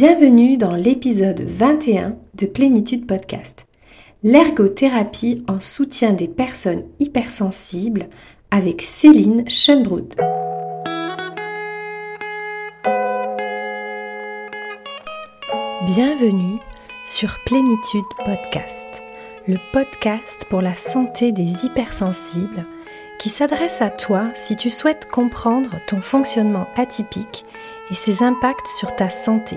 Bienvenue dans l'épisode 21 de Plénitude Podcast. L'ergothérapie en soutien des personnes hypersensibles avec Céline Schönbrud. Bienvenue sur Plénitude Podcast, le podcast pour la santé des hypersensibles qui s'adresse à toi si tu souhaites comprendre ton fonctionnement atypique et ses impacts sur ta santé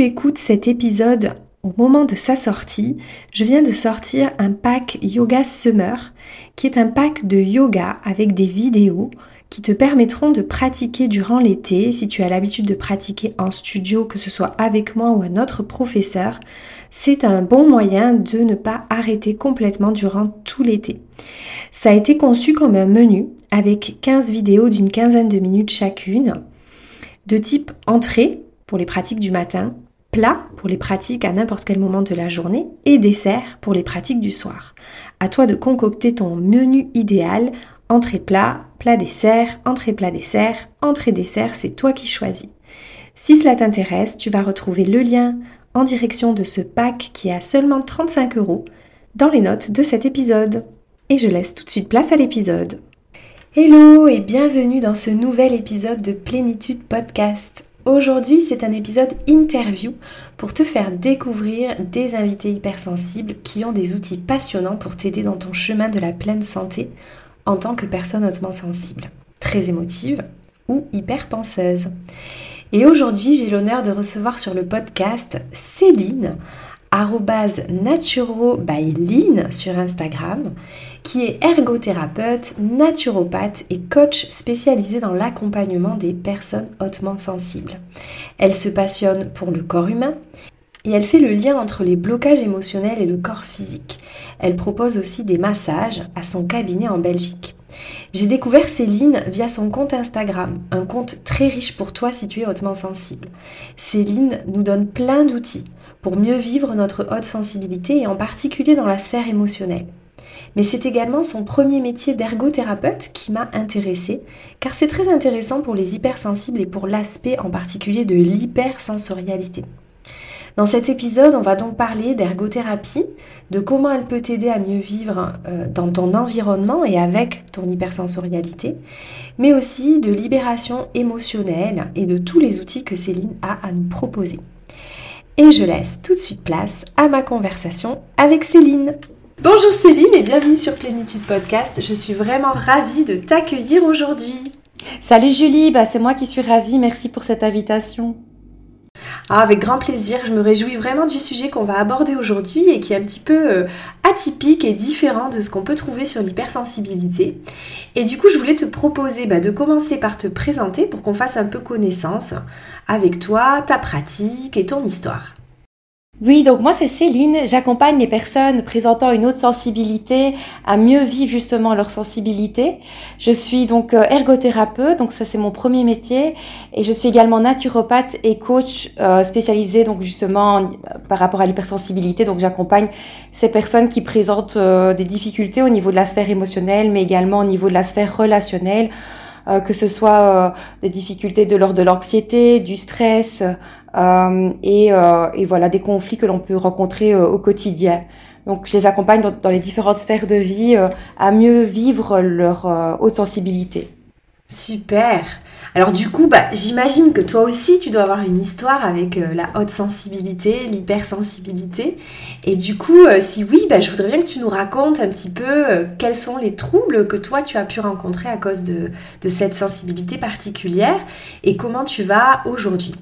Tu écoutes cet épisode au moment de sa sortie, je viens de sortir un pack Yoga Summer, qui est un pack de yoga avec des vidéos qui te permettront de pratiquer durant l'été. Si tu as l'habitude de pratiquer en studio, que ce soit avec moi ou un autre professeur, c'est un bon moyen de ne pas arrêter complètement durant tout l'été. Ça a été conçu comme un menu avec 15 vidéos d'une quinzaine de minutes chacune, de type entrée pour les pratiques du matin, plat pour les pratiques à n'importe quel moment de la journée et dessert pour les pratiques du soir. À toi de concocter ton menu idéal, entrée plat, plat dessert, entrée plat dessert, entrée dessert, c'est toi qui choisis. Si cela t'intéresse, tu vas retrouver le lien en direction de ce pack qui est à seulement 35 euros dans les notes de cet épisode. Et je laisse tout de suite place à l'épisode. Hello et bienvenue dans ce nouvel épisode de Plénitude Podcast. Aujourd'hui, c'est un épisode interview pour te faire découvrir des invités hypersensibles qui ont des outils passionnants pour t'aider dans ton chemin de la pleine santé en tant que personne hautement sensible, très émotive ou hyperpenseuse. Et aujourd'hui, j'ai l'honneur de recevoir sur le podcast Céline, naturo sur Instagram, qui est ergothérapeute, naturopathe et coach spécialisé dans l'accompagnement des personnes hautement sensibles. Elle se passionne pour le corps humain et elle fait le lien entre les blocages émotionnels et le corps physique. Elle propose aussi des massages à son cabinet en Belgique. J'ai découvert Céline via son compte Instagram, un compte très riche pour toi si tu es hautement sensible. Céline nous donne plein d'outils pour mieux vivre notre haute sensibilité et en particulier dans la sphère émotionnelle. Mais c'est également son premier métier d'ergothérapeute qui m'a intéressée, car c'est très intéressant pour les hypersensibles et pour l'aspect en particulier de l'hypersensorialité. Dans cet épisode, on va donc parler d'ergothérapie, de comment elle peut t'aider à mieux vivre euh, dans ton environnement et avec ton hypersensorialité, mais aussi de libération émotionnelle et de tous les outils que Céline a à nous proposer. Et je laisse tout de suite place à ma conversation avec Céline. Bonjour Céline et bienvenue sur Plénitude Podcast. Je suis vraiment ravie de t'accueillir aujourd'hui. Salut Julie, bah, c'est moi qui suis ravie. Merci pour cette invitation. Ah, avec grand plaisir, je me réjouis vraiment du sujet qu'on va aborder aujourd'hui et qui est un petit peu euh, atypique et différent de ce qu'on peut trouver sur l'hypersensibilité. Et du coup, je voulais te proposer bah, de commencer par te présenter pour qu'on fasse un peu connaissance avec toi, ta pratique et ton histoire. Oui, donc moi c'est Céline, j'accompagne les personnes présentant une haute sensibilité à mieux vivre justement leur sensibilité. Je suis donc euh, ergothérapeute, donc ça c'est mon premier métier, et je suis également naturopathe et coach euh, spécialisé donc justement euh, par rapport à l'hypersensibilité. Donc j'accompagne ces personnes qui présentent des difficultés au niveau de la sphère émotionnelle, mais également au niveau de la sphère relationnelle. que ce soit des difficultés de l'ordre de l'anxiété, du stress, euh, et, euh, et, voilà des conflits que l'on peut rencontrer euh, au quotidien. Donc je les accompagne dans, les différentes sphères de vie à mieux vivre leur haute sensibilité. Super. Alors du coup, bah, j'imagine que toi aussi, tu dois avoir une histoire avec la haute sensibilité, l'hypersensibilité. Et du coup, si oui, bah, je voudrais bien que tu nous racontes un petit peu quels sont les troubles que toi, tu as pu rencontrer à cause de cette sensibilité particulière et comment tu vas aujourd'hui.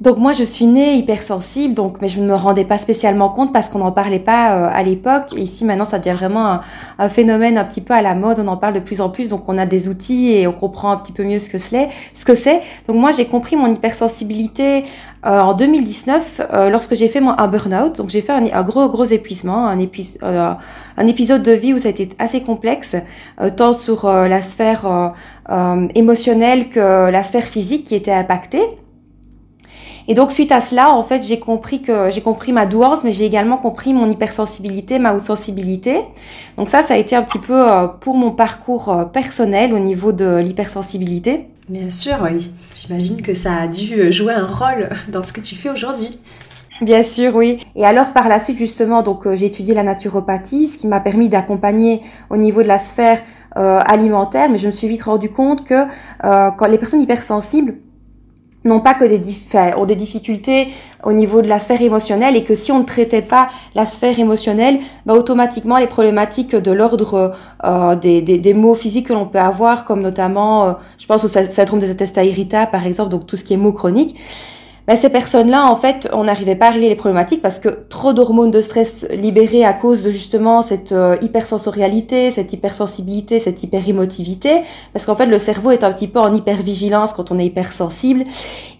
Donc moi je suis née hypersensible, donc mais je ne me rendais pas spécialement compte parce qu'on n'en parlait pas euh, à l'époque. Et ici maintenant ça devient vraiment un, phénomène un petit peu à la mode, on en parle de plus en plus, donc on a des outils et on comprend un petit peu mieux ce que c'est. Ce que c'est. Donc moi j'ai compris mon hypersensibilité euh, en 2019 euh, lorsque j'ai fait mon un burn-out. Donc j'ai fait un, gros gros épuisement, un, un épisode de vie où ça a été assez complexe, tant sur la sphère émotionnelle que la sphère physique qui était impactée. Et donc suite à cela, en fait, j'ai compris que j'ai compris ma douance, mais j'ai également compris mon hypersensibilité, ma haute sensibilité. Donc ça, ça a été un petit peu euh, pour mon parcours euh, personnel au niveau de l'hypersensibilité. Bien sûr, oui. J'imagine que ça a dû jouer un rôle dans ce que tu fais aujourd'hui. Bien sûr, oui. Et alors par la suite, justement, donc euh, j'ai étudié la naturopathie, ce qui m'a permis d'accompagner au niveau de la sphère alimentaire, mais je me suis vite rendu compte que quand les personnes hypersensibles non pas que des, ont des difficultés au niveau de la sphère émotionnelle et que si on ne traitait pas la sphère émotionnelle, bah, automatiquement les problématiques de l'ordre euh, des, des, des, maux physiques que l'on peut avoir, comme notamment, euh, je pense au syndrome des intestins irritables par exemple, donc tout ce qui est maux chroniques, ben, ces personnes-là, en fait, on n'arrivait pas à régler les problématiques parce que trop d'hormones de stress libérées à cause de justement cette euh, hypersensorialité, cette hypersensibilité, cette hyperémotivité, parce qu'en fait, le cerveau est un petit peu en hypervigilance quand on est hypersensible.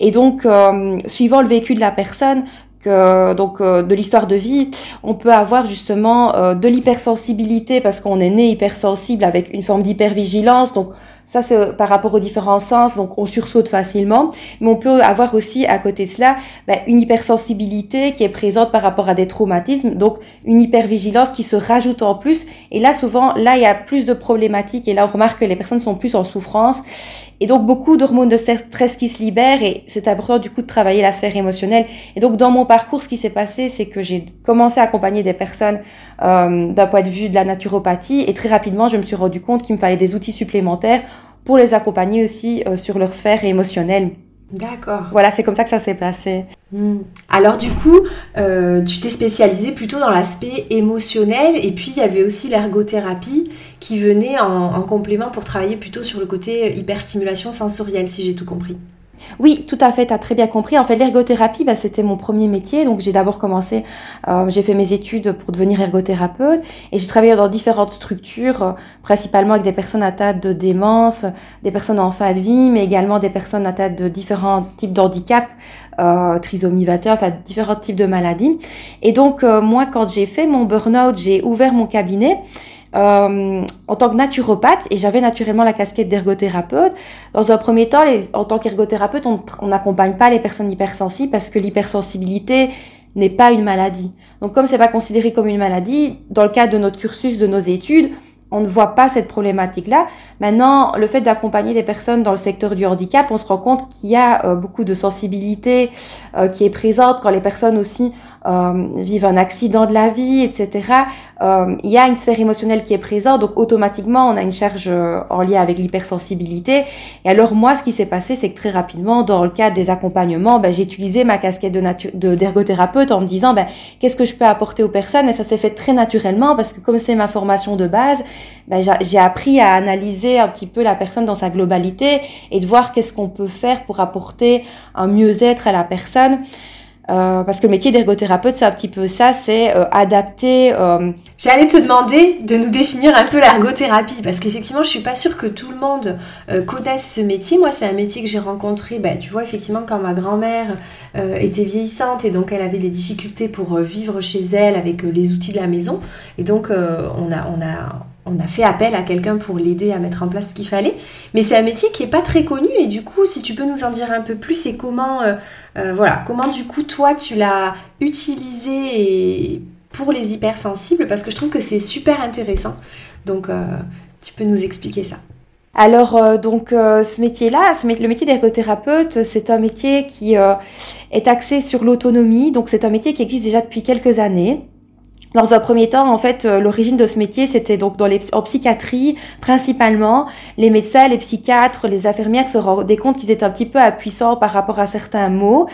Et donc, euh, suivant le vécu de la personne, que, donc euh, de l'histoire de vie, on peut avoir justement de l'hypersensibilité parce qu'on est né hypersensible avec une forme d'hypervigilance. Donc ça, c'est par rapport aux différents sens, donc on sursaute facilement. Mais on peut avoir aussi à côté de cela ben, une hypersensibilité qui est présente par rapport à des traumatismes, donc une hypervigilance qui se rajoute en plus. Et là, souvent, là, il y a plus de problématiques et là, on remarque que les personnes sont plus en souffrance. Et donc beaucoup d'hormones de stress qui se libèrent et c'est important du coup de travailler la sphère émotionnelle. Et donc dans mon parcours, ce qui s'est passé, c'est que j'ai commencé à accompagner des personnes euh, d'un point de vue de la naturopathie et très rapidement, je me suis rendu compte qu'il me fallait des outils supplémentaires pour les accompagner aussi euh, sur leur sphère émotionnelle. D'accord. Voilà, c'est comme ça que ça s'est passé. Hmm. Alors du coup, euh, tu t'es spécialisée plutôt dans l'aspect émotionnel et puis il y avait aussi l'ergothérapie qui venait en, complément pour travailler plutôt sur le côté hyperstimulation sensorielle, si j'ai tout compris. Oui, tout à fait, tu as très bien compris. En fait, l'ergothérapie, bah, c'était mon premier métier. Donc, j'ai d'abord commencé, euh, j'ai fait mes études pour devenir ergothérapeute et j'ai travaillé dans différentes structures, euh, principalement avec des personnes atteintes de démence, des personnes en fin de vie, mais également des personnes atteintes de différents types d'handicap, euh, trisomie 21, enfin, différents types de maladies. Et donc, euh, moi, quand j'ai fait mon burn-out, j'ai ouvert mon cabinet euh, en tant que naturopathe et j'avais naturellement la casquette d'ergothérapeute. Dans un premier temps, en tant qu'ergothérapeute, on n'accompagne pas les personnes hypersensibles parce que l'hypersensibilité n'est pas une maladie. Donc comme c'est pas considéré comme une maladie, dans le cadre de notre cursus, de nos études, on ne voit pas cette problématique-là. Maintenant, le fait d'accompagner des personnes dans le secteur du handicap, on se rend compte qu'il y a euh, beaucoup de sensibilité euh, qui est présente quand les personnes aussi vivent un accident de la vie, etc. Euh, il y a une sphère émotionnelle qui est présente, donc automatiquement on a une charge euh, en lien avec l'hypersensibilité. Et alors moi, ce qui s'est passé, c'est que très rapidement, dans le cadre des accompagnements, ben, j'ai utilisé ma casquette de d'ergothérapeute en me disant ben, qu'est-ce que je peux apporter aux personnes, mais ça s'est fait très naturellement parce que comme c'est ma formation de base, ben, j'ai appris à analyser un petit peu la personne dans sa globalité et de voir qu'est-ce qu'on peut faire pour apporter un mieux-être à la personne. Euh, parce que le métier d'ergothérapeute, c'est un petit peu ça, c'est euh, adapter. Euh... J'allais te demander de nous définir un peu l'ergothérapie, parce qu'effectivement, je suis pas sûre que tout le monde connaisse ce métier. Moi, c'est un métier que j'ai rencontré, bah, tu vois, effectivement, quand ma grand-mère était vieillissante et donc elle avait des difficultés pour vivre chez elle avec les outils de la maison. Et donc, on a, on a on a fait appel à quelqu'un pour l'aider à mettre en place ce qu'il fallait. Mais c'est un métier qui n'est pas très connu et du coup, si tu peux nous en dire un peu plus et comment, euh, euh, voilà, comment du coup toi tu l'as utilisé pour les hypersensibles? Parce que je trouve que c'est super intéressant. Donc, euh, tu peux nous expliquer ça. Alors donc ce métier-là, le métier d'ergothérapeute, c'est un métier qui est axé sur l'autonomie. Donc c'est un métier qui existe déjà depuis quelques années. Dans un premier temps, en fait, euh, l'origine de ce métier, c'était donc dans les, en psychiatrie, principalement. Les médecins, les psychiatres, les infirmières se rendaient compte qu'ils étaient un petit peu impuissants par rapport à certains mots,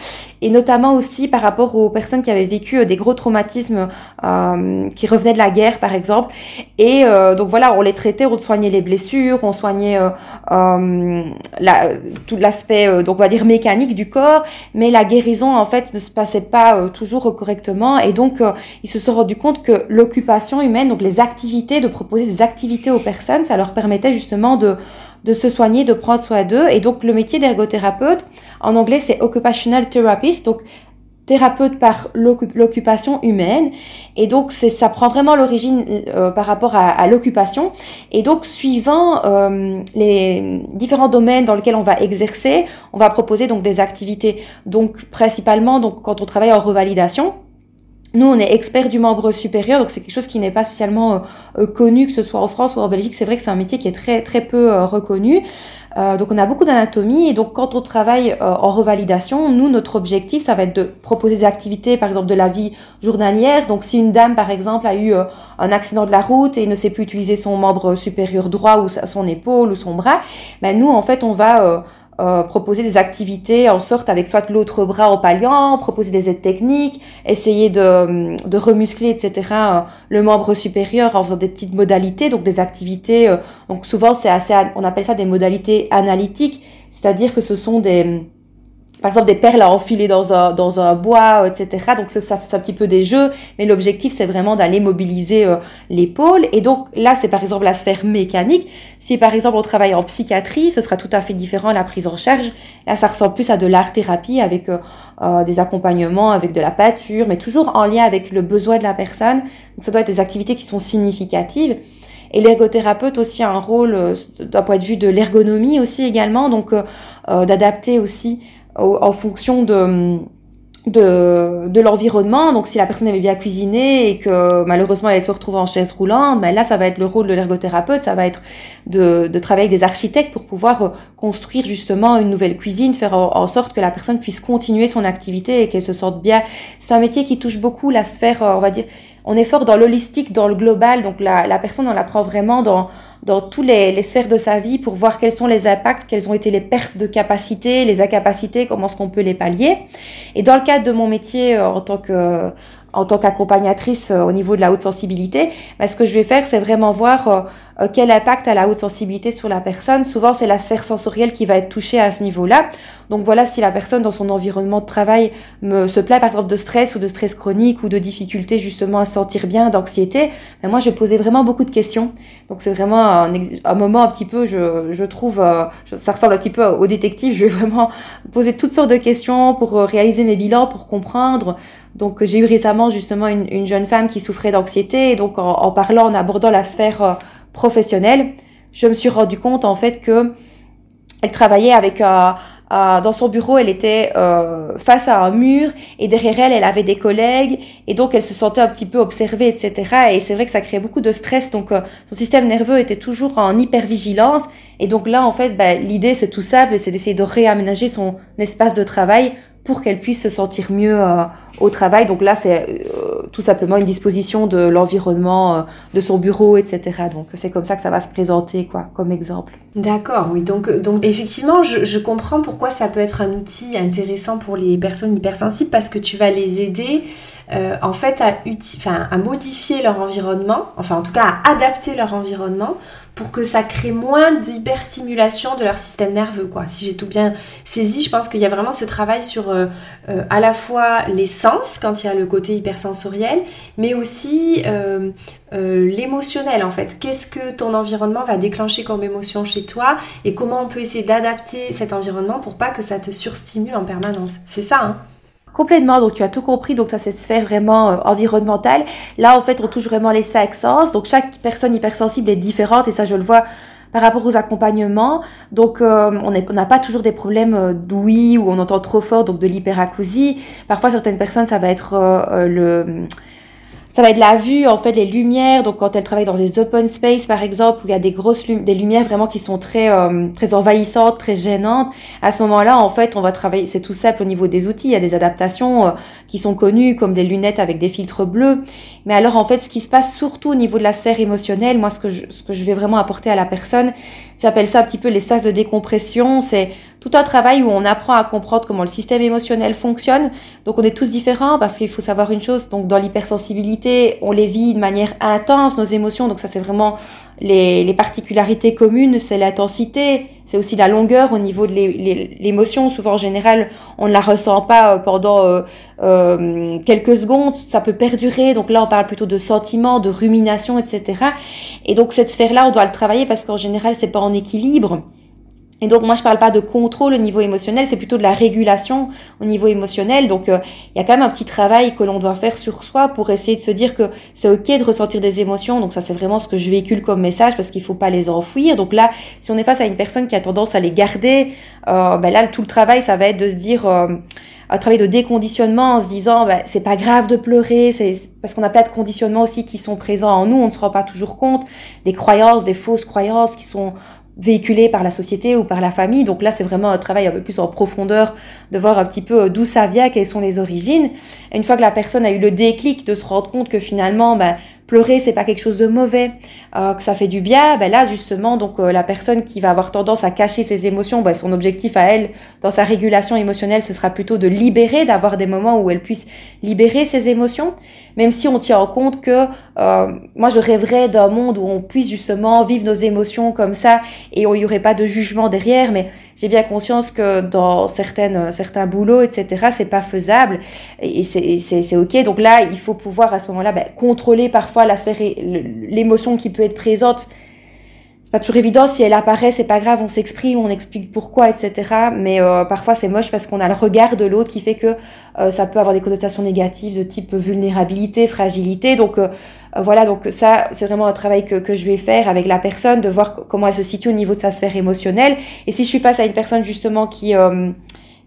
et notamment aussi par rapport aux personnes qui avaient vécu euh, des gros traumatismes euh, qui revenaient de la guerre, par exemple. Et euh, donc voilà, on les traitait, on soignait les blessures, on soignait euh, la, tout l'aspect, donc on va dire mécanique du corps, mais la guérison, en fait, ne se passait pas toujours correctement, et donc ils se sont rendus compte que l'occupation humaine, donc les activités, de proposer des activités aux personnes, ça leur permettait justement de, de se soigner, de prendre soin d'eux. Et donc le métier d'ergothérapeute, en anglais c'est occupational therapist, donc thérapeute par l'occupation humaine. Et donc, ça prend vraiment l'origine euh, par rapport à, l'occupation. Et donc, suivant euh, les différents domaines dans lesquels on va exercer, on va proposer donc des activités. Donc, principalement, donc quand on travaille en revalidation, nous, on est expert du membre supérieur, donc c'est quelque chose qui n'est pas spécialement euh, euh, connu, que ce soit en France ou en Belgique. C'est vrai que c'est un métier qui est très très peu euh, reconnu. donc on a beaucoup d'anatomie et donc quand on travaille en revalidation, nous notre objectif ça va être de proposer des activités, par exemple de la vie journalière. Donc si une dame par exemple a eu un accident de la route et ne sait plus utiliser son membre supérieur droit ou son épaule ou son bras, ben nous en fait on va euh, proposer des activités en sorte avec soit l'autre bras en palliant, proposer des aides techniques, essayer de, de remuscler, etc. Euh, le membre supérieur en faisant des petites modalités, donc des activités. Euh, donc souvent c'est assez, on appelle ça des modalités analytiques, c'est-à-dire que ce sont des par exemple des perles à enfiler dans un, dans un bois, etc. Donc ça, ça c'est un petit peu des jeux, mais l'objectif c'est vraiment d'aller mobiliser euh, l'épaule. Et donc là c'est par exemple la sphère mécanique. Si par exemple on travaille en psychiatrie, ce sera tout à fait différent la prise en charge. Là ça ressemble plus à de l'art thérapie avec euh, euh, des accompagnements, avec de la pâture, mais toujours en lien avec le besoin de la personne. Donc ça doit être des activités qui sont significatives. Et l'ergothérapeute aussi a un rôle d'un point de vue de l'ergonomie aussi également, donc d'adapter aussi en fonction de, de, de l'environnement. Donc, si la personne avait bien cuisiné et que malheureusement elle se retrouve en chaise roulante, ben là, ça va être le rôle de l'ergothérapeute, ça va être de, de travailler avec des architectes pour pouvoir euh, construire justement une nouvelle cuisine, faire en, sorte que la personne puisse continuer son activité et qu'elle se sente bien. C'est un métier qui touche beaucoup la sphère, euh, on va dire, on est fort dans l'holistique, dans le global, donc la, la personne, on la prend vraiment dans dans toutes les, sphères de sa vie pour voir quels sont les impacts, quelles ont été les pertes de capacité, les incapacités, comment est-ce qu'on peut les pallier. Et dans le cadre de mon métier euh, en tant que en tant qu'accompagnatrice euh, au niveau de la haute sensibilité, bah, ce que je vais faire, c'est vraiment voir euh, euh, quel impact a la haute sensibilité sur la personne? Souvent, c'est la sphère sensorielle qui va être touchée à ce niveau-là. Donc voilà, si la personne dans son environnement de travail me, se plaît par exemple de stress ou de stress chronique ou de difficulté justement à se sentir bien, d'anxiété, ben moi je posais vraiment beaucoup de questions. Donc c'est vraiment un, un, moment un petit peu, je, je trouve, ça ressemble un petit peu au détective. Je vais vraiment poser toutes sortes de questions pour réaliser mes bilans, pour comprendre. Donc j'ai eu récemment justement une, une, jeune femme qui souffrait d'anxiété donc en, parlant, en abordant la sphère euh, professionnelle, je me suis rendu compte en fait que elle travaillait avec euh, euh, dans son bureau, elle était euh, face à un mur et derrière elle, elle avait des collègues et donc elle se sentait un petit peu observée, etc. Et c'est vrai que ça créait beaucoup de stress. Donc son système nerveux était toujours en hypervigilance. Et donc là, en fait, bah, l'idée c'est tout simple, c'est d'essayer de réaménager son espace de travail pour qu'elle puisse se sentir mieux euh, au travail. Donc là, c'est euh, tout simplement une disposition de l'environnement, euh, de son bureau, etc. Donc c'est comme ça que ça va se présenter, quoi, comme exemple. D'accord, oui. Donc, donc effectivement, je, je, comprends pourquoi ça peut être un outil intéressant pour les personnes hypersensibles parce que tu vas les aider en fait à, à modifier leur environnement, enfin en tout cas à adapter leur environnement pour que ça crée moins d'hyperstimulation de leur système nerveux. Quoi. Si j'ai tout bien saisi, je pense qu'il y a vraiment ce travail sur euh, euh, à la fois les sens, quand il y a le côté hypersensoriel, mais aussi euh, l'émotionnel en fait. Qu'est-ce que ton environnement va déclencher comme émotion chez toi et comment on peut essayer d'adapter cet environnement pour pas que ça te surstimule en permanence. C'est ça, hein Complètement, donc tu as tout compris, donc ça c'est sphère vraiment euh, environnementale. Là en fait on touche vraiment les cinq sens, donc chaque personne hypersensible est différente et ça je le vois par rapport aux accompagnements. Donc euh, on n'a pas toujours des problèmes euh, d'ouïe ou on entend trop fort, donc de l'hyperacousie. Parfois certaines personnes ça va être le Ça va être la vue, en fait, les lumières. Donc, quand elle travaille dans des open space, par exemple, où il y a des grosses des lumières vraiment qui sont très, euh, très envahissantes, très gênantes, à ce moment-là, en fait, on va travailler. C'est tout simple au niveau des outils. Il y a des adaptations euh, qui sont connues, comme des lunettes avec des filtres bleus. Mais alors, en fait, ce qui se passe surtout au niveau de la sphère émotionnelle, moi, ce que je, ce que je vais vraiment apporter à la personne, j'appelle ça un petit peu les stages de décompression. C'est tout un travail où on apprend à comprendre comment le système émotionnel fonctionne. Donc, on est tous différents parce qu'il faut savoir une chose. Donc, dans l'hypersensibilité, on les vit de manière intense, nos émotions. Donc, ça, c'est vraiment les, les, particularités communes, c'est l'intensité, c'est aussi la longueur au niveau de l'émotion. Souvent, en général, on ne la ressent pas euh, pendant euh, euh, quelques secondes, ça peut perdurer. Donc là, on parle plutôt de sentiments, de rumination, etc. Et donc cette sphère-là, on doit le travailler parce qu'en général, c'est pas en équilibre. Et donc moi je parle pas de contrôle au niveau émotionnel, c'est plutôt de la régulation au niveau émotionnel. Donc euh, il y a quand même un petit travail que l'on doit faire sur soi pour essayer de se dire que c'est ok de ressentir des émotions. Donc ça c'est vraiment ce que je véhicule comme message parce qu'il faut pas les enfouir. Donc là si on est face à une personne qui a tendance à les garder, euh, ben là tout le travail ça va être de se dire euh, un travail de déconditionnement en se disant ben, c'est pas grave de pleurer, c'est parce qu'on a plein de conditionnements aussi qui sont présents en nous, on ne se rend pas toujours compte, des croyances, des fausses croyances qui sont véhiculé par la société ou par la famille. Donc là, c'est vraiment un travail un peu plus en profondeur de voir un petit peu euh, d'où ça vient, quelles sont les origines. Et une fois que la personne a eu le déclic de se rendre compte que finalement, ben, pleurer, c'est pas quelque chose de mauvais, euh, que ça fait du bien, ben là, justement, donc euh, la personne qui va avoir tendance à cacher ses émotions, ben, son objectif à elle, dans sa régulation émotionnelle, ce sera plutôt de libérer, d'avoir des moments où elle puisse libérer ses émotions. Même si on tient en compte que euh, moi je rêverais d'un monde où on puisse justement vivre nos émotions comme ça et où il n'y aurait pas de jugement derrière, mais j'ai bien conscience que dans certaines, certains boulots, etc., c'est pas faisable et c'est ok. Donc là, il faut pouvoir à ce moment-là ben, contrôler parfois la sphère, l'émotion qui peut être présente pas toujours évident. Si elle apparaît, c'est pas grave, on s'exprime, on explique pourquoi, etc. Mais euh, parfois c'est moche parce qu'on a le regard de l'autre qui fait que euh, ça peut avoir des connotations négatives de type vulnérabilité, fragilité. Donc euh, voilà, donc ça c'est vraiment un travail que, que je vais faire avec la personne, de voir comment elle se situe au niveau de sa sphère émotionnelle. Et si je suis face à une personne justement qui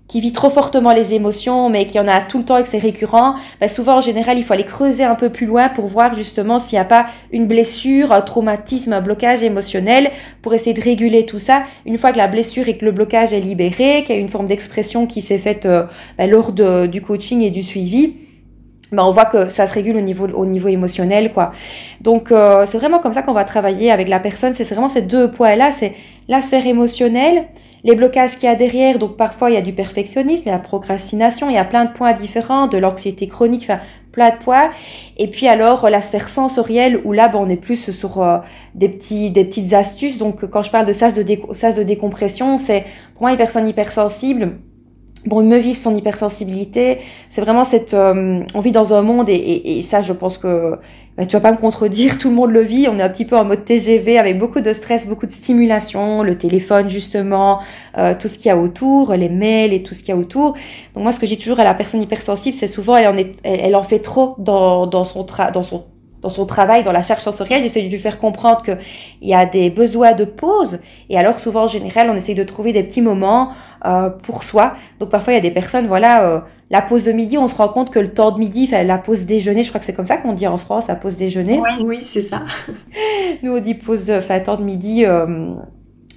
qui vit trop fortement les émotions, mais qui en a tout le temps et que c'est récurrent, bah souvent en général il faut aller creuser un peu plus loin pour voir justement s'il n'y a pas une blessure, un traumatisme, un blocage émotionnel, pour essayer de réguler tout ça. Une fois que la blessure et que le blocage est libéré, qu'il y a une forme d'expression qui s'est faite euh, bah, lors de, du coaching et du suivi, bah, on voit que ça se régule au niveau, au niveau émotionnel, quoi. Donc, euh, c'est vraiment comme ça qu'on va travailler avec la personne. C'est vraiment ces deux points-là. C'est la sphère émotionnelle, les blocages qu'il y a derrière, donc parfois il y a du perfectionnisme, il y a la procrastination, il y a plein de points différents, de l'anxiété chronique, enfin plein de points. Et puis alors la sphère sensorielle où là on est plus sur euh, des petits des petites astuces. Donc quand je parle de sas de, de décompression, c'est pour moi une personne hypersensible bon, me vivre son hypersensibilité, c'est vraiment cette... Euh, on vit dans un monde, et, ça, je pense que bah, tu vas pas me contredire, tout le monde le vit, on est un petit peu en mode TGV avec beaucoup de stress, beaucoup de stimulation, le téléphone justement, euh, tout ce qu'il y a autour, les mails et tout ce qu'il y a autour. Donc moi, ce que j'ai toujours à la personne hypersensible, c'est souvent, elle en, est, elle, en fait trop dans, dans son, tra dans son dans son travail, dans la charge sensorielle, j'essaie de lui faire comprendre qu'il y a des besoins de pause. Et alors, souvent, en général, on essaie de trouver des petits moments euh, pour soi. Donc, parfois, il y a des personnes, voilà, euh, la pause de midi, on se rend compte que le temps de midi, la pause déjeuner, je crois que c'est comme ça qu'on dit en France, la pause déjeuner. Oui, c'est ça. Nous, on dit pause, enfin, temps de midi. Euh,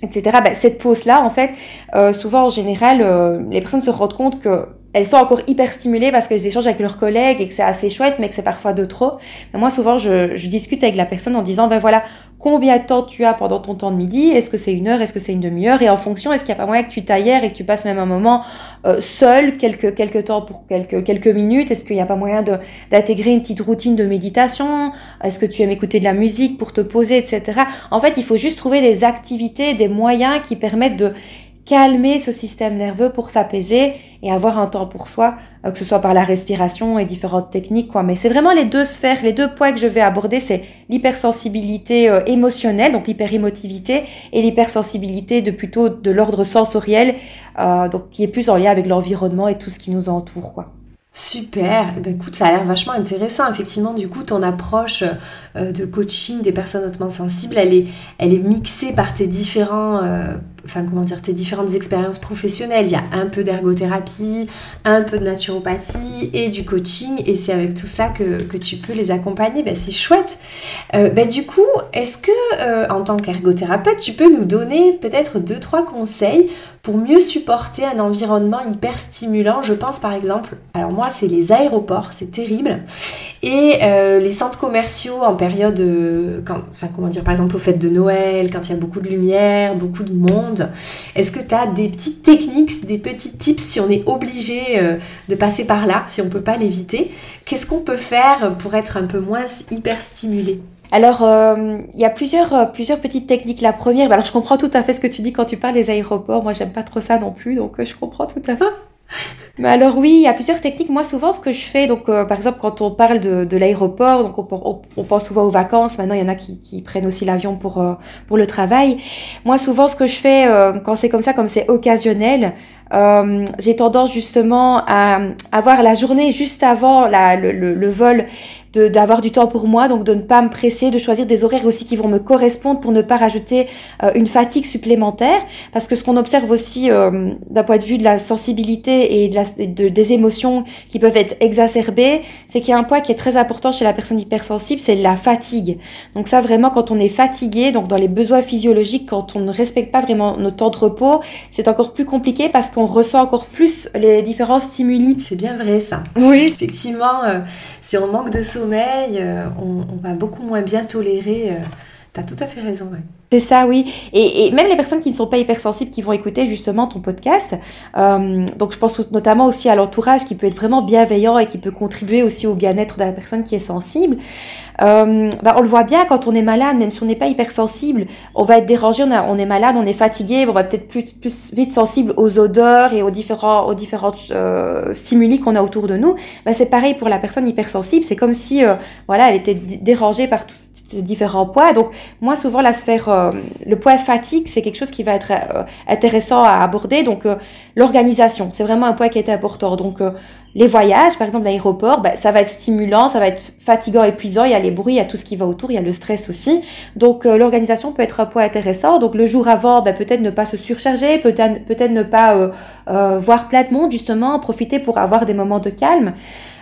etc. Ben, cette pause-là, en fait, euh, souvent en général, euh, les personnes se rendent compte que elles sont encore hyper stimulées parce qu'elles échangent avec leurs collègues et que c'est assez chouette, mais que c'est parfois de trop. Mais moi, souvent, je, je, discute avec la personne en disant, ben voilà, combien de temps tu as pendant ton temps de midi Est-ce que c'est une heure Est-ce que c'est une demi-heure Et en fonction, est-ce qu'il n'y a pas moyen que tu t'ailleurs et que tu passes même un moment euh, seul, quelques, quelques temps pour quelques, quelques minutes Est-ce qu'il n'y a pas moyen d'intégrer une petite routine de méditation Est-ce que tu aimes écouter de la musique pour te poser, etc. En fait, il faut juste trouver des activités, des moyens qui permettent de calmer ce système nerveux pour s'apaiser et avoir un temps pour soi, euh, que ce soit par la respiration et différentes techniques, quoi. Mais c'est vraiment les deux sphères, les deux points que je vais aborder, c'est l'hypersensibilité euh, émotionnelle, donc l'hyperémotivité, et l'hypersensibilité de plutôt de l'ordre sensoriel, euh, donc qui est plus en lien avec l'environnement et tout ce qui nous entoure, quoi. Super, eh ben, écoute, ça a l'air vachement intéressant. Effectivement, du coup, ton approche de coaching des personnes hautement sensibles, elle est, elle est mixée par tes différents enfin comment dire, tes différentes expériences professionnelles. Il y a un peu d'ergothérapie, un peu de naturopathie et du coaching, et c'est avec tout ça que, tu peux les accompagner. Ben, c'est chouette. Euh, ben, du coup, est-ce que euh, en tant qu'ergothérapeute, tu peux nous donner peut-être deux trois conseils pour mieux supporter un environnement hyper stimulant? Je pense par exemple, alors moi c'est les aéroports, c'est terrible, et euh, les centres commerciaux en période, enfin comment dire, par exemple aux fêtes de Noël, quand il y a beaucoup de lumière, beaucoup de monde. Est-ce que tu as des petites techniques, des petits tips si on est obligé euh, de passer par là, si on ne peut pas l'éviter? Qu'est-ce qu'on peut faire pour être un peu moins hyper stimulé? Alors, euh, il y a plusieurs, euh, plusieurs petites techniques. La première, bah, alors je comprends tout à fait ce que tu dis quand tu parles des aéroports. Moi, j'aime pas trop ça non plus, donc je comprends tout à fait. Mais alors oui, il y a plusieurs techniques. Moi, souvent, ce que je fais, donc par exemple, quand on parle de, l'aéroport, donc on, pense souvent aux vacances. Maintenant, il y en a qui, prennent aussi l'avion pour pour le travail. Moi, souvent, ce que je fais quand c'est comme ça, comme c'est occasionnel, euh, j'ai tendance justement à avoir la journée juste avant le, vol d'avoir du temps pour moi, donc de ne pas me presser, de choisir des horaires aussi qui vont me correspondre pour ne pas rajouter euh, une fatigue supplémentaire. Parce que ce qu'on observe aussi euh, d'un point de vue de la sensibilité et de la, de, des émotions qui peuvent être exacerbées, c'est qu'il y a un point qui est très important chez la personne hypersensible, c'est la fatigue. Donc ça vraiment quand on est fatigué, donc dans les besoins physiologiques, quand on ne respecte pas vraiment notre temps de repos, c'est encore plus compliqué parce qu'on ressent encore plus les différents stimuli. C'est bien vrai ça. Oui. Effectivement, euh, si on manque de sommeil, euh, on, on, va beaucoup moins bien tolérer. T'as tout à fait raison. Ouais. C'est ça, oui. Et, même les personnes qui ne sont pas hypersensibles, qui vont écouter justement ton podcast. Euh, donc, je pense notamment aussi à l'entourage qui peut être vraiment bienveillant et qui peut contribuer aussi au bien-être de la personne qui est sensible. Euh, bah, on le voit bien quand on est malade, même si on n'est pas hypersensible, on va être dérangé, on, est malade, on est fatigué, on va peut-être plus, vite sensible aux odeurs et aux différents, euh, stimuli qu'on a autour de nous. Bah, c'est pareil pour la personne hypersensible. C'est comme si, voilà, elle était dérangée par tout différents poids. Donc moi souvent la sphère, euh, le poids fatigue, c'est quelque chose qui va être euh, intéressant à aborder. Donc euh, l'organisation, c'est vraiment un poids qui est important. Donc les voyages, par exemple l'aéroport, ben, ça va être stimulant, ça va être fatigant, épuisant. Il y a les bruits, il y a tout ce qui va autour, il y a le stress aussi. Donc l'organisation peut être un poids intéressant. Donc le jour avant, ben, peut-être ne pas se surcharger, peut-être peut-être ne pas voir plein de monde justement, profiter pour avoir des moments de calme.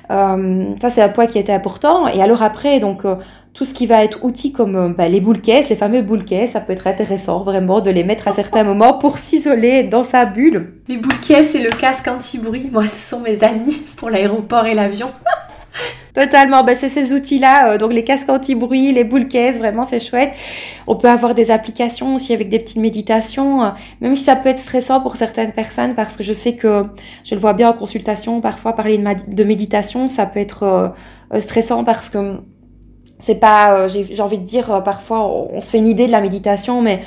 ça c'est un poids qui était important. Et alors après, donc tout ce qui va être outils comme euh, bah, les boules caisses, les fameux boules caisses, ça peut être intéressant vraiment de les mettre à certains moments pour s'isoler dans sa bulle. Les boules caisses et le casque anti-bruit, moi ce sont mes amis pour l'aéroport et l'avion. Totalement, ben, c'est ces outils-là, euh, donc les casques anti-bruit, les boules caisses, vraiment c'est chouette. On peut avoir des applications aussi avec des petites méditations, euh, même si ça peut être stressant pour certaines personnes, parce que je sais que je le vois bien en consultation, parfois parler de, méditation, ça peut être stressant parce que c'est pas, euh, j'ai envie de dire, euh, parfois on se fait une idée de la méditation, mais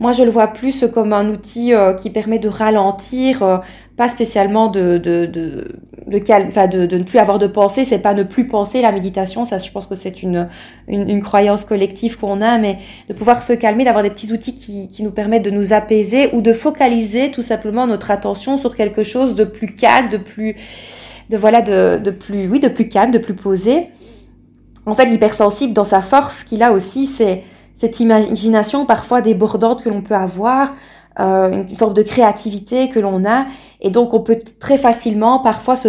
moi je le vois plus comme un outil euh, qui permet de ralentir, pas spécialement de, de, de, de, calme, de, de, ne plus avoir de pensée, c'est pas ne plus penser la méditation, ça je pense que c'est une, une, une, croyance collective qu'on a, mais de pouvoir se calmer, d'avoir des petits outils qui, qui nous permettent de nous apaiser ou de focaliser tout simplement notre attention sur quelque chose de plus calme, de plus, de voilà, de, de plus, oui, de plus calme, de plus posé. En fait, l'hypersensible, dans sa force qu'il a aussi, c'est cette imagination parfois débordante que l'on peut avoir, euh, une forme de créativité que l'on a. Et donc, on peut très facilement parfois se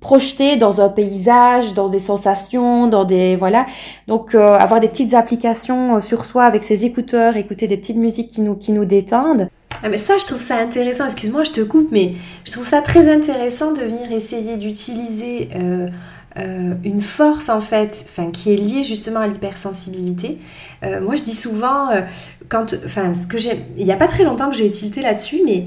projeter dans un paysage, dans des sensations, dans des voilà. Donc euh, avoir des petites applications euh, sur soi avec ses écouteurs, écouter des petites musiques qui nous qui nous détendent. Ah mais ça je trouve ça intéressant. Excuse-moi, je te coupe, mais je trouve ça très intéressant de venir essayer d'utiliser euh, une force en fait, qui est liée justement à l'hypersensibilité. Euh, moi je dis souvent, euh, quand, enfin ce que j'ai, il n'y a pas très longtemps que j'ai tilté là-dessus, mais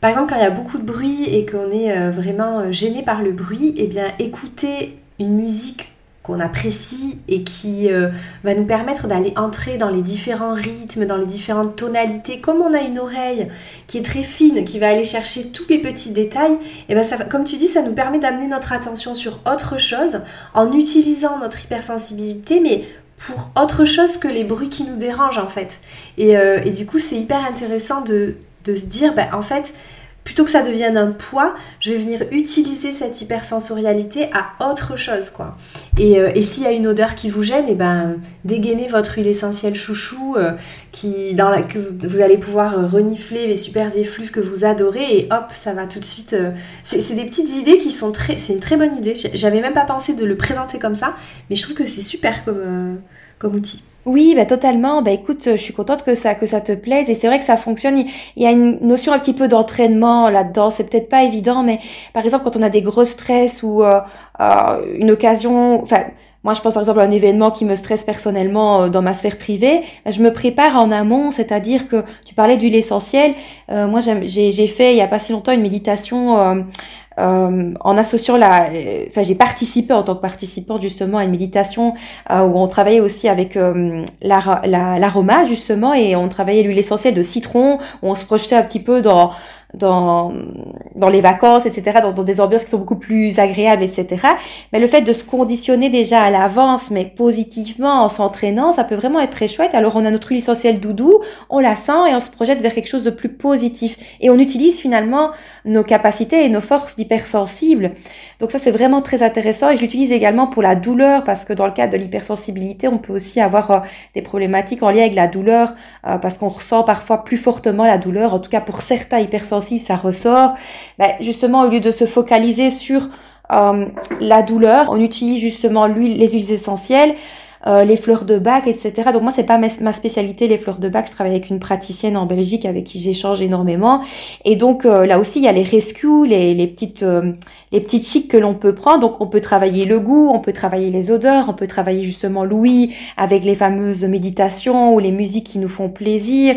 par exemple quand il y a beaucoup de bruit et qu'on est vraiment gêné par le bruit, eh bien écouter une musique qu'on apprécie et qui euh, va nous permettre d'aller entrer dans les différents rythmes, dans les différentes tonalités. Comme on a une oreille qui est très fine, qui va aller chercher tous les petits détails, et eh ben ça, comme tu dis, ça nous permet d'amener notre attention sur autre chose en utilisant notre hypersensibilité, mais pour autre chose que les bruits qui nous dérangent en fait. Et, euh, du coup, c'est hyper intéressant de, de se dire, ben, en fait, plutôt que ça devienne un poids, je vais venir utiliser cette hypersensorialité à autre chose, quoi. Et, euh, s'il y a une odeur qui vous gêne, et eh ben, dégainez votre huile essentielle chouchou, euh, qui, dans la, que vous allez pouvoir euh, renifler les super effluves que vous adorez, et hop, ça va tout de suite. c'est des petites idées qui sont très. C'est une très bonne idée. J'avais même pas pensé de le présenter comme ça, mais je trouve que c'est super comme, comme outil. Oui, bah totalement. Bah écoute, je suis contente que ça que ça te plaise et c'est vrai que ça fonctionne. Il y a une notion un petit peu d'entraînement là-dedans. C'est peut-être pas évident, mais par exemple quand on a des gros stress ou euh, euh, une occasion, enfin moi, je pense par exemple à un événement qui me stresse personnellement euh, dans ma sphère privée. Je me prépare en amont, c'est-à-dire que tu parlais d'huile essentielle. Euh, moi, j'ai fait il y a pas si longtemps une méditation euh, euh, en associant la, enfin j'ai participé en tant que participante justement à une méditation euh, où on travaillait aussi avec euh, l'aroma justement et on travaillait l'huile essentielle de citron où on se projetait un petit peu dans dans, dans les vacances, etc., dans, des ambiances qui sont beaucoup plus agréables, etc. Mais le fait de se conditionner déjà à l'avance, mais positivement, en s'entraînant, ça peut vraiment être très chouette. Alors on a notre huile essentielle doudou, on la sent et on se projette vers quelque chose de plus positif. Et on utilise finalement nos capacités et nos forces d'hypersensible. Donc ça, c'est vraiment très intéressant. Et je l'utilise également pour la douleur, parce que dans le cadre de l'hypersensibilité, on peut aussi avoir euh, des problématiques en lien avec la douleur, euh, parce qu'on ressent parfois plus fortement la douleur. En tout cas, pour certains hypersensibles, ça ressort. Ben, justement, au lieu de se focaliser sur euh, la douleur, on utilise justement l'huile, les huiles essentielles. Euh, les fleurs de bac, etc. Donc moi, c'est pas ma spécialité, les fleurs de bac. Je travaille avec une praticienne en Belgique avec qui j'échange énormément. Et donc euh, là aussi, il y a les rescues, les, les petites, les petites chics que l'on peut prendre. Donc on peut travailler le goût, on peut travailler les odeurs, on peut travailler justement l'ouïe avec les fameuses méditations ou les musiques qui nous font plaisir.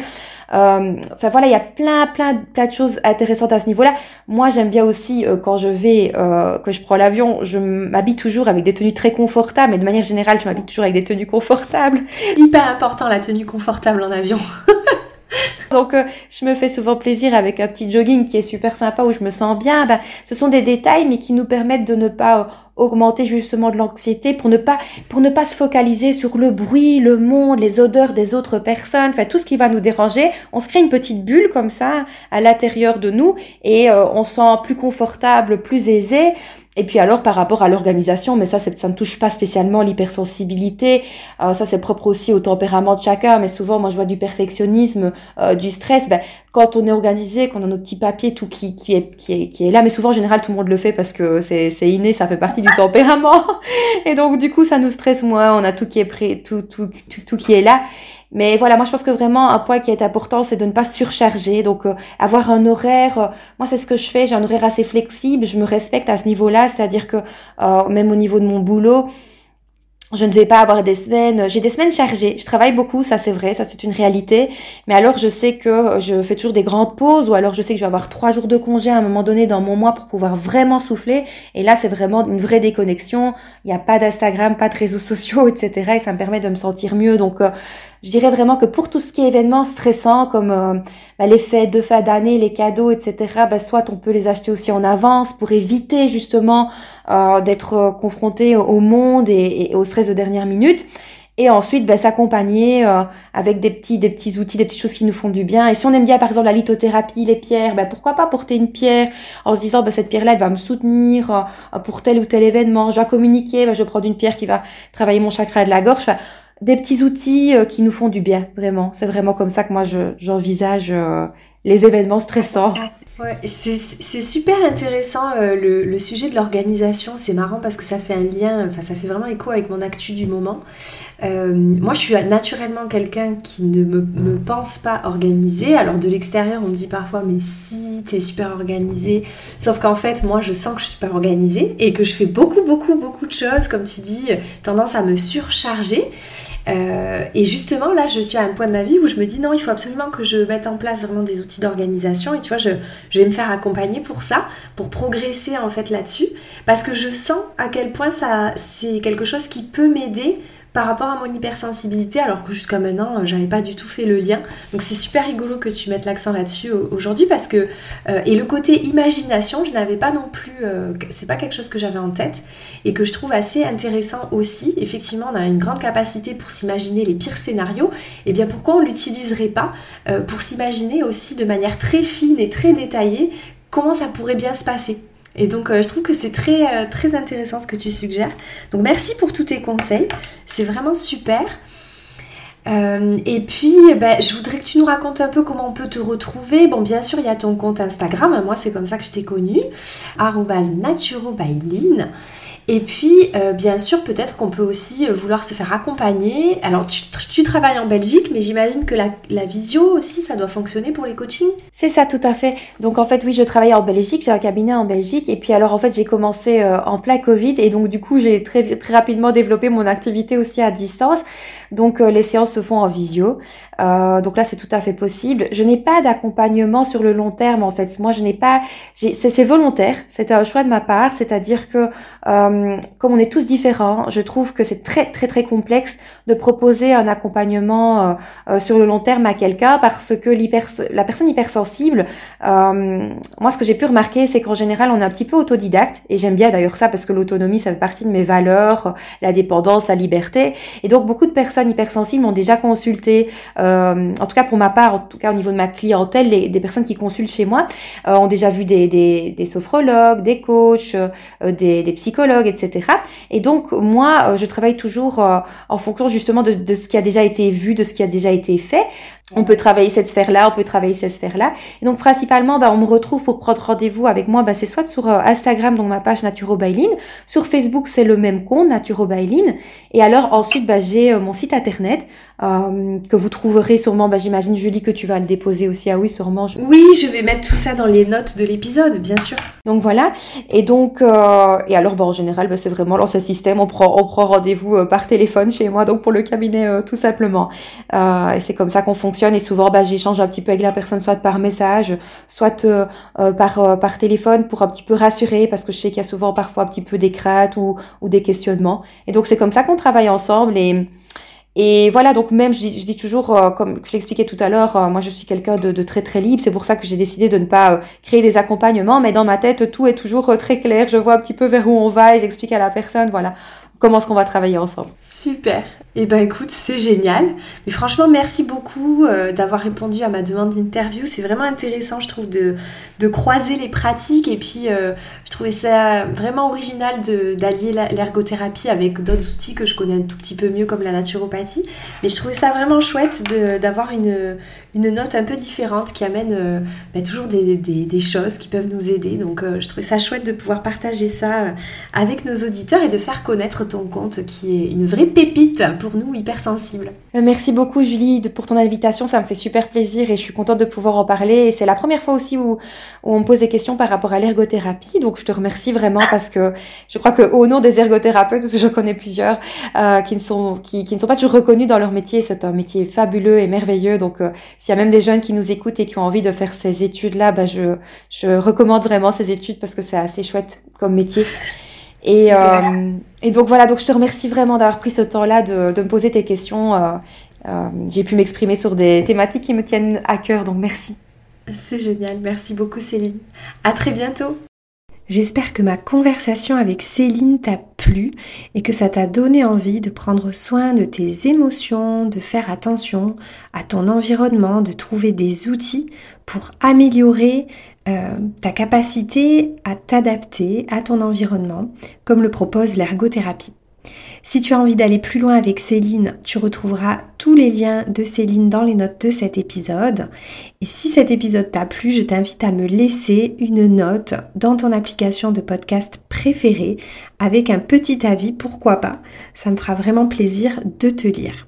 Euh, enfin voilà, il y a plein, plein, plein de choses intéressantes à ce niveau-là. Moi, j'aime bien aussi euh, quand je vais, euh, que je prends l'avion, je m'habille toujours avec des tenues très confortables. Mais de manière générale, je m'habille toujours avec des tenues confortables. Hyper important la tenue confortable en avion. Donc, je me fais souvent plaisir avec un petit jogging qui est super sympa où je me sens bien. Ben, ce sont des détails, mais qui nous permettent de ne pas augmenter justement de l'anxiété pour ne pas pour ne pas se focaliser sur le bruit, le monde, les odeurs des autres personnes, enfin tout ce qui va nous déranger. On se crée une petite bulle comme ça à l'intérieur de nous et euh, on se sent plus confortable, plus aisé. Et puis alors par rapport à l'organisation, mais ça, ça ne touche pas spécialement l'hypersensibilité, euh, ça c'est propre aussi au tempérament de chacun, mais souvent moi je vois du perfectionnisme, euh, du stress, ben, quand on est organisé, quand on a nos petits papiers, tout qui, qui, est, qui, est, qui est là, mais souvent en général tout le monde le fait parce que c'est inné, ça fait partie du tempérament, et donc du coup ça nous stresse moins, on a tout qui est prêt, tout, tout, tout, tout qui est là. Mais voilà, moi je pense que vraiment un point qui est important, c'est de ne pas surcharger. Donc euh, avoir un horaire, euh, moi c'est ce que je fais, j'ai un horaire assez flexible, je me respecte à ce niveau-là, c'est-à-dire que euh, même au niveau de mon boulot, je ne vais pas avoir des semaines, j'ai des semaines chargées. Je travaille beaucoup, ça c'est vrai, ça c'est une réalité. Mais alors je sais que je fais toujours des grandes pauses ou alors je sais que je vais avoir trois jours de congé à un moment donné dans mon mois pour pouvoir vraiment souffler. Et là c'est vraiment une vraie déconnexion. Il n'y a pas d'Instagram, pas de réseaux sociaux, etc. Et ça me permet de me sentir mieux. Donc je dirais vraiment que pour tout ce qui est événements stressants comme euh, bah, les fêtes de fin d'année, les cadeaux, etc., bah, soit on peut les acheter aussi en avance pour éviter justement euh, d'être euh, confronté au monde et, au stress de dernière minute. Et ensuite, bah, s'accompagner avec des petits, des petits outils, des petites choses qui nous font du bien. Et si on aime bien, par exemple, la lithothérapie, les pierres, bah, pourquoi pas porter une pierre en se disant, bah, cette pierre-là, elle va me soutenir pour tel ou tel événement. Je vais communiquer, bah, je prendre une pierre qui va travailler mon chakra de la gorge des petits outils euh, qui nous font du bien, vraiment. C'est vraiment comme ça que moi j'envisage euh, les événements stressants. Ouais, c'est super intéressant euh, le, sujet de l'organisation. C'est marrant parce que ça fait un lien, enfin ça fait vraiment écho avec mon actu du moment. Euh, moi, je suis naturellement quelqu'un qui ne me, me, pense pas organisé. Alors de l'extérieur, on me dit parfois, mais si, t'es super organisé. Sauf qu'en fait, moi, je sens que je suis super organisée et que je fais beaucoup, beaucoup, beaucoup de choses, comme tu dis, tendance à me surcharger. Euh, et justement, là, je suis à un point de ma vie où je me dis non, il faut absolument que je mette en place vraiment des outils d'organisation. Et tu vois, je, je, vais me faire accompagner pour ça, pour progresser en fait là-dessus, parce que je sens à quel point ça, c'est quelque chose qui peut m'aider par rapport à mon hypersensibilité, alors que jusqu'à maintenant, euh, j'avais pas du tout fait le lien. Donc c'est super rigolo que tu mettes l'accent là-dessus aujourd'hui parce que euh, et le côté imagination, je n'avais pas non plus, euh, c'est pas quelque chose que j'avais en tête et que je trouve assez intéressant aussi. Effectivement, on a une grande capacité pour s'imaginer les pires scénarios. Et eh bien pourquoi on l'utiliserait pas pour s'imaginer aussi de manière très fine et très détaillée comment ça pourrait bien se passer? Et donc, je trouve que c'est très, très intéressant ce que tu suggères. Donc, merci pour tous tes conseils. C'est vraiment super. Euh, et puis, ben, je voudrais que tu nous racontes un peu comment on peut te retrouver. Bon, bien sûr, il y a ton compte Instagram. Moi, c'est comme ça que je t'ai connu. naturobyline. Et puis, euh, bien sûr, peut-être qu'on peut aussi euh, vouloir se faire accompagner. Alors, tu, travailles en Belgique, mais j'imagine que la, visio aussi, ça doit fonctionner pour les coachings C'est ça, tout à fait. Donc, en fait, oui, je travaille en Belgique, j'ai un cabinet en Belgique. Et puis, alors, en fait, j'ai commencé en plein Covid. Et donc, du coup, j'ai très, très rapidement développé mon activité aussi à distance. Donc euh, les séances se font en visio. Euh, donc là, c'est tout à fait possible. Je n'ai pas d'accompagnement sur le long terme en fait. Moi, je n'ai pas. C'est volontaire. C'est un choix de ma part. C'est-à-dire que euh, comme on est tous différents, je trouve que c'est très très très complexe de proposer un accompagnement sur le long terme à quelqu'un parce que la personne hypersensible, moi, ce que j'ai pu remarquer, c'est qu'en général, on est un petit peu autodidacte et j'aime bien d'ailleurs ça parce que l'autonomie, ça fait partie de mes valeurs, la dépendance, la liberté. Et donc beaucoup de personnes hypersensibles m'ont déjà consulté, euh, en tout cas pour ma part, en tout cas au niveau de ma clientèle, les, des personnes qui consultent chez moi euh, ont déjà vu des, des, sophrologues, des coachs, euh, des, des, psychologues, etc. Et donc moi, je travaille toujours en fonction justement de, de ce qui a déjà été vu, de ce qui a déjà été fait. On peut travailler cette sphère-là, on peut travailler cette sphère-là. Et donc principalement, bah, on me retrouve pour prendre rendez-vous avec moi. Bah, c'est soit sur Instagram, donc ma page Naturobailine. Sur Facebook, c'est le même compte, Naturobailine. Et alors ensuite, bah, j'ai mon site internet euh, que vous trouverez sûrement, bah, j'imagine Julie que tu vas le déposer aussi. Ah oui, sûrement. Oui, je vais mettre tout ça dans les notes de l'épisode, bien sûr. Donc voilà. Et donc, euh, et alors, bah, en général, bah, c'est vraiment dans ce système, on prend, on prend rendez-vous euh, par téléphone chez moi, donc pour le cabinet euh, tout simplement. Euh, et c'est comme ça qu'on fonctionne. Et souvent, bah, j'échange un petit peu avec la personne, soit par message, soit par par téléphone pour un petit peu rassurer, parce que je sais qu'il y a souvent parfois un petit peu des craintes ou, ou des questionnements. Et donc c'est comme ça qu'on travaille ensemble et et voilà, donc même, je dis, toujours, euh, comme je l'expliquais tout à l'heure, euh, moi je suis quelqu'un de, de, très très libre, c'est pour ça que j'ai décidé de ne pas euh, créer des accompagnements, mais dans ma tête, tout est toujours très clair, je vois un petit peu vers où on va et j'explique à la personne, voilà, comment est-ce qu'on va travailler ensemble. Super. Eh ben écoute, c'est génial. Mais franchement, merci beaucoup euh, d'avoir répondu à ma demande d'interview. C'est vraiment intéressant, je trouve, de, de croiser les pratiques. Et puis, euh, je trouvais ça vraiment original d'allier l'ergothérapie avec d'autres outils que je connais un tout petit peu mieux, comme la naturopathie. Mais je trouvais ça vraiment chouette d'avoir une, une note un peu différente qui amène euh, bah, toujours des, des, choses qui peuvent nous aider. Donc je trouvais ça chouette de pouvoir partager ça avec nos auditeurs et de faire connaître ton compte qui est une vraie pépite pour nous hypersensibles. Merci beaucoup Julie pour ton invitation, ça me fait super plaisir et je suis contente de pouvoir en parler. Et c'est la première fois aussi où, on me pose des questions par rapport à l'ergothérapie. Donc je te remercie vraiment parce que je crois qu'au nom des ergothérapeutes, parce que je connais plusieurs qui, ne sont, qui, ne sont pas toujours reconnus dans leur métier, c'est un métier fabuleux et merveilleux. Donc s'il y a même des jeunes qui nous écoutent et qui ont envie de faire ces études-là, bah je, je recommande vraiment ces études parce que c'est assez chouette comme métier. Et, euh, et donc voilà, donc je te remercie vraiment d'avoir pris ce temps-là de, de me poser tes questions. Euh, euh, J'ai pu m'exprimer sur des thématiques qui me tiennent à cœur, donc merci. C'est génial, merci beaucoup Céline. À très bientôt. J'espère que ma conversation avec Céline t'a plu et que ça t'a donné envie de prendre soin de tes émotions, de faire attention à ton environnement, de trouver des outils pour améliorer euh, ta capacité à t'adapter à ton environnement, comme le propose l'ergothérapie. Si tu as envie d'aller plus loin avec Céline, tu retrouveras tous les liens de Céline dans les notes de cet épisode. Et si cet épisode t'a plu, je t'invite à me laisser une note dans ton application de podcast préférée avec un petit avis, pourquoi pas. Ça me fera vraiment plaisir de te lire.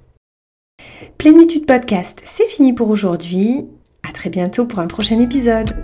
Plénitude Podcast, c'est fini pour aujourd'hui. À très bientôt pour un prochain épisode.